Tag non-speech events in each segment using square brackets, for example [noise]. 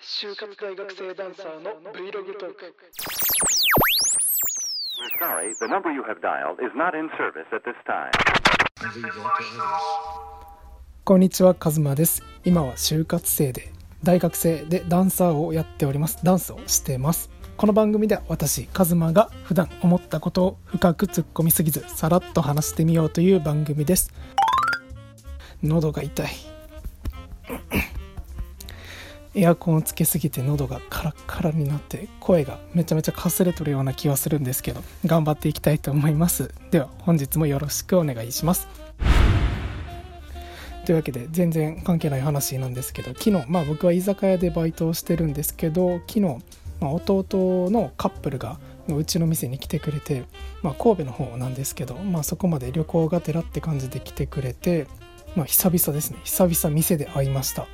就活大学生ダンサーの Vlog トーク We're sorry, the number you have dialed is not in service at this time. こんにちはカズマです今は就活生で大学生でダンサーをやっておりますダンスをしてますこの番組では私カズマが普段思ったことを深く突っ込みすぎずさらっと話してみようという番組です喉が痛いエアコンをつけすぎて喉がカラッカラになって声がめちゃめちゃかすれとるような気はするんですけど頑張っていきたいと思います。では本日もよろしくお願いします。というわけで全然関係ない話なんですけど昨日まあ僕は居酒屋でバイトをしてるんですけど昨日、まあ、弟のカップルがうちの店に来てくれて、まあ、神戸の方なんですけど、まあ、そこまで旅行がてらって感じで来てくれて、まあ、久々ですね。久々店で会いました。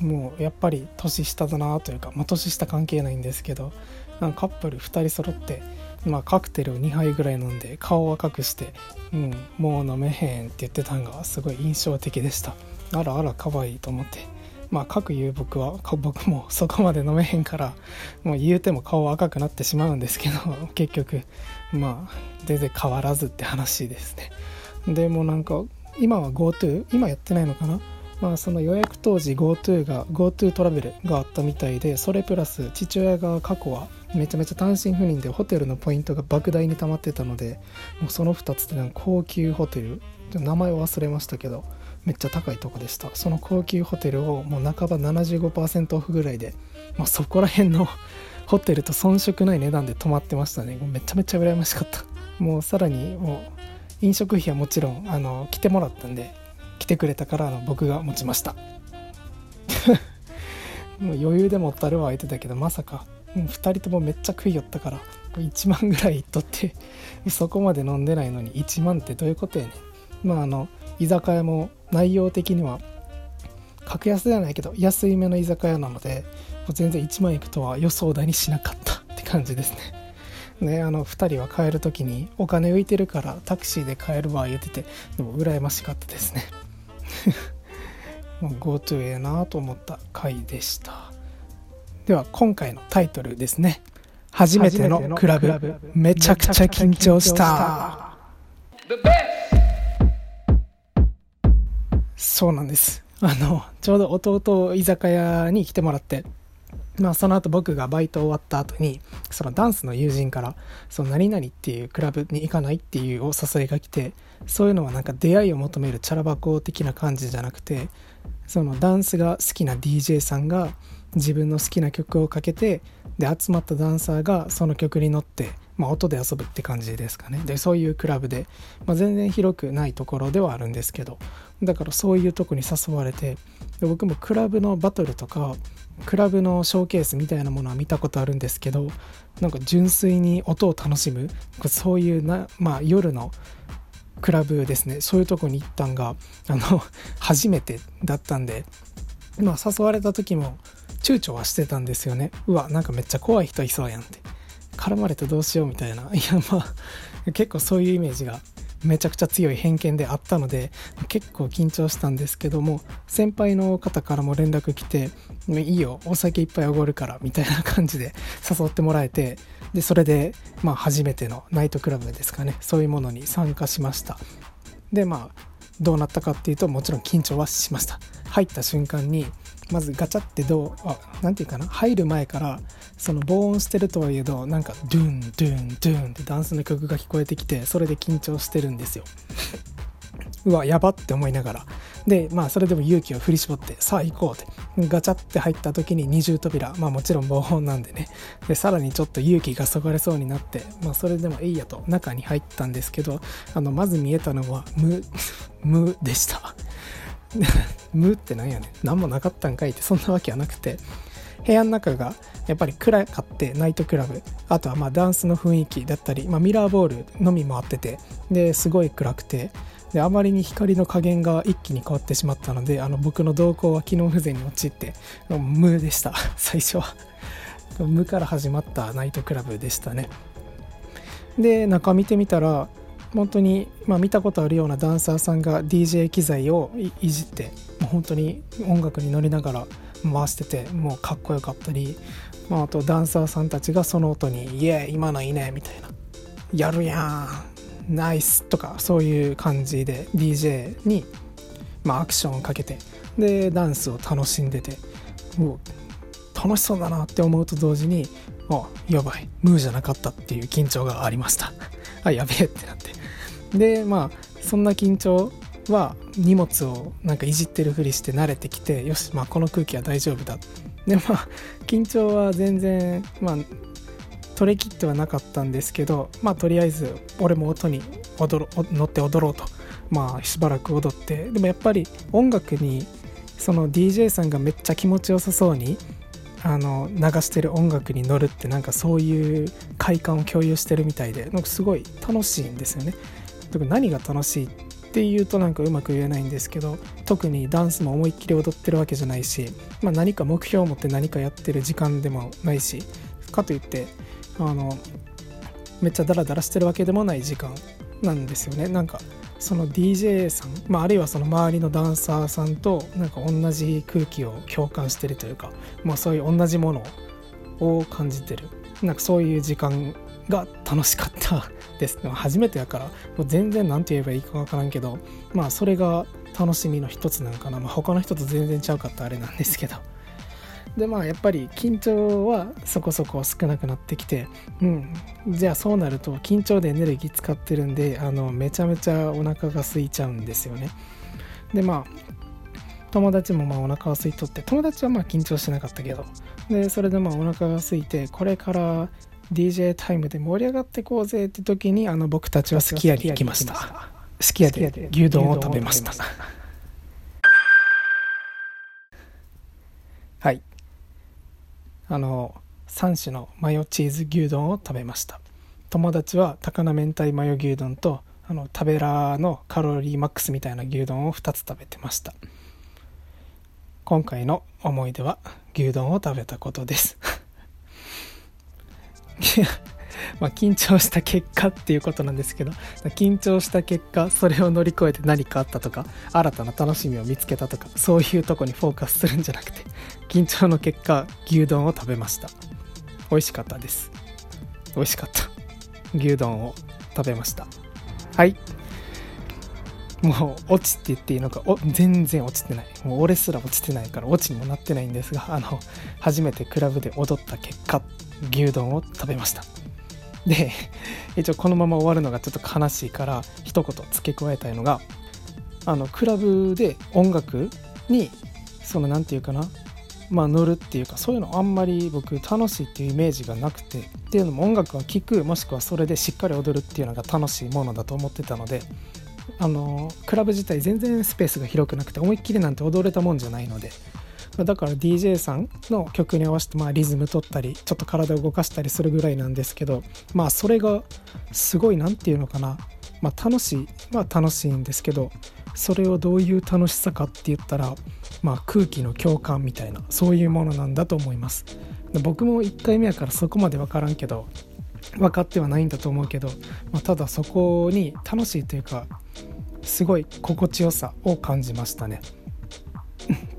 もうやっぱり年下だなというか、まあ、年下関係ないんですけどなんかカップル2人揃って、まあ、カクテルを2杯ぐらい飲んで顔を赤くして「うん、もう飲めへん」って言ってたのがすごい印象的でした。あらあら可愛いと思って。まあ各言う僕は僕もそこまで飲めへんからもう言うても顔赤くなってしまうんですけど [laughs] 結局まあ全然変わらずって話ですね。でもなんか今は GoTo 今やってないのかな？まあその予約当時 GoTo が GoTo トラベルがあったみたいでそれプラス父親が過去はめちゃめちゃ単身赴任でホテルのポイントが莫大に溜まってたのでもうその2つってなんか高級ホテル名前を忘れましたけどめっちゃ高いとこでした。その高級ホテルをもう半ば75%オフぐらいで、まあ、そこら辺の [laughs] ホテルと遜色ない値段で泊まってましたね。めちゃめちゃ羨ましかった。もうさらにもう飲食費はもちろんあの来てもらったんで来てくれたからあの僕が持ちました。[laughs] もう余裕で持ったるは言ってたけどまさか。2人ともめっちゃ食いよったから。1万ぐらいいっとってそこまで飲んでないのに。1万ってどういうことやねん。まああの居酒屋も内容的には格安ではないけど安いめの居酒屋なのでもう全然1万いくとは予想だにしなかった。って感じですね。ねあの2人は帰る時にお金浮いてるからタクシーで帰るわ言っててでも羨ましかったですね。[laughs] GoTo ええなと思った回でした。では今回のタイトルですね。初めてのクラブ。めちゃくちゃ緊張した。そうなんです。あのちょうど弟を居酒屋に来てもらってまあその後僕がバイト終わった後にそのダンスの友人からその何々っていうクラブに行かないっていうお誘いが来てそういうのはなんか出会いを求めるチャラ箱的な感じじゃなくてそのダンスが好きな DJ さんが自分の好きな曲をかけてで集まったダンサーがその曲に乗って、まあ、音で遊ぶって感じですかね。でそういうクラブで、まあ、全然広くないところではあるんですけどだからそういうとこに誘われてで僕もクラブのバトルとかクラブのショーケースみたいなものは見たことあるんですけどなんか純粋に音を楽しむそういうな、まあ、夜のクラブですね。そういうとこに行ったんがあの [laughs] 初めてだったんで、まあ、誘われた時も躊躇はしてたんですよね。うわなんかめっちゃ怖い人いそうやんって。絡まれてどうしようみたいな。いやまあ結構そういうイメージがめちゃくちゃ強い偏見であったので結構緊張したんですけども先輩の方からも連絡来て「いいよお酒いっぱいおごるから」みたいな感じで誘ってもらえてでそれでまあ初めてのナイトクラブですかね。そういうものに参加しました。でまあどうなったかっていうともちろん緊張はしました。入った瞬間にまずガチャってどうあなんていうかな？入る前からその防音してるとはいえどなんかドゥンドゥンドゥンってダンスの曲が聞こえてきてそれで緊張してるんですよ。うわやばって思いながら。でまあそれでも勇気を振り絞ってさあ行こうって。ガチャって入った時に二重扉。まあもちろん防音なんでね。でさらにちょっと勇気がそがれそうになってまあそれでもえいやと中に入ったんですけどあのまず見えたのは無 [laughs] 無でした。[laughs] 無ってなんやねん。何もなかったんかいってそんなわけはなくて。部屋の中がやっぱり暗かってナイトクラブ。あとはまあダンスの雰囲気だったり、まあ、ミラーボールのみもあっててですごい暗くてであまりに光の加減が一気に変わってしまったのであの僕の動向は機能不全に陥って無でした。[laughs] 最初は。無から始まったナイトクラブでしたね。で中見てみたら本当に、まあ、見たことあるようなダンサーさんが DJ 機材をいじってもう本当に音楽に乗りながら回しててもうかっこよかったり、まあ、あとダンサーさんたちがその音に「イエー今のいいね」みたいな「やるやんナイス」とかそういう感じで DJ に、まあ、アクションをかけてでダンスを楽しんでてもう楽しそうだなって思うと同時にあやばいムーじゃなかったっていう緊張がありましたあやべえってなって。でまあそんな緊張は荷物をなんかいじってるふりして慣れてきてよしまあこの空気は大丈夫だ。でまあ緊張は全然まあ取り切ってはなかったんですけどまあとりあえず俺も音に踊ろ乗って踊ろうと。まあしばらく踊って。でもやっぱり音楽にその DJ さんがめっちゃ気持ちよさそうにあの流してる音楽に乗るってなんかそういう快感を共有してるみたいでなんかすごい楽しいんですよね。何が楽しいっていうとなんかうまく言えないんですけど特にダンスも思いっきり踊ってるわけじゃないし、まあ、何か目標を持って何かやってる時間でもないしかといってあのめっちゃダラダラしてるわけでもない時間なんですよね。なんかその DJ さん、まあ、あるいはその周りのダンサーさんとなんか同じ空気を共感してるというか、まあ、そういう同じものを感じてる。なんかそういう時間が楽しかったです。初めてやからもう全然何て言えばいいか分からんけどまあそれが楽しみの一つなのかな、まあ、他の人と全然ちゃうかったあれなんですけど。でまあやっぱり緊張はそこそこ少なくなってきてうん。じゃあそうなると緊張でエネルギー使ってるんであのめちゃめちゃお腹が空いちゃうんですよね。でまあ友達もまあお腹が空いとって友達はまあ緊張しなかったけど。でそれでまあお腹が空いてこれから DJ タイムで盛り上がってこうぜって時にあの僕たちはすき家に行きました。すき家で牛丼を食べました。はい。あの3種のマヨチーズ牛丼を食べました。友達は高菜明太マヨ牛丼とあの食べらのカロリーマックスみたいな牛丼を2つ食べてました。今回の思い出は牛丼を食べたことです [laughs] まあ緊張した結果っていうことなんですけど緊張した結果それを乗り越えて何かあったとか新たな楽しみを見つけたとかそういうとこにフォーカスするんじゃなくて緊張の結果牛丼を食べました。美味しかったです。美味しかった。牛丼を食べました。はい。もう落ちって言っていいのかお全然落ちてない。もう俺すら落ちてないから落ちにもなってないんですがあの初めてクラブで踊った結果。牛丼を食べました。で一応このまま終わるのがちょっと悲しいから一言付け加えたいのがあのクラブで音楽にその何て言うかなまあ、乗るっていうかそういうのあんまり僕楽しいっていうイメージがなくてっていうのも音楽は聴くもしくはそれでしっかり踊るっていうのが楽しいものだと思ってたのであのクラブ自体全然スペースが広くなくて思いっきりなんて踊れたもんじゃないのでまだから DJ さんの曲に合わせてまあリズム取ったりちょっと体を動かしたりするぐらいなんですけどまあそれがすごい何て言うのかな。まあ楽しいまあ楽しいんですけどそれをどういう楽しさかって言ったらまあ、空気の共感みたいなそういうものなんだと思います。僕も1回目やからそこまで分からんけど分かってはないんだと思うけど、まあ、ただそこに楽しいというかすごい心地よさを感じましたね。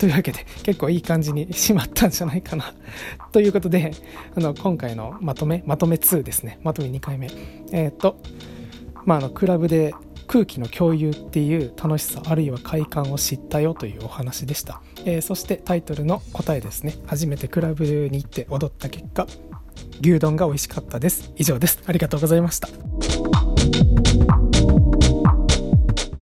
というわけで結構いい感じにしまったんじゃないかな。[laughs] ということであの今回のまとめまとめ2ですね。まとめ2回目。えっ、とまああのクラブで空気の共有っていう楽しさあるいは快感を知ったよというお話でした、えー、そしてタイトルの答えですね。初めてクラブに行って踊った結果牛丼が美味しかったです。以上です。ありがとうございました。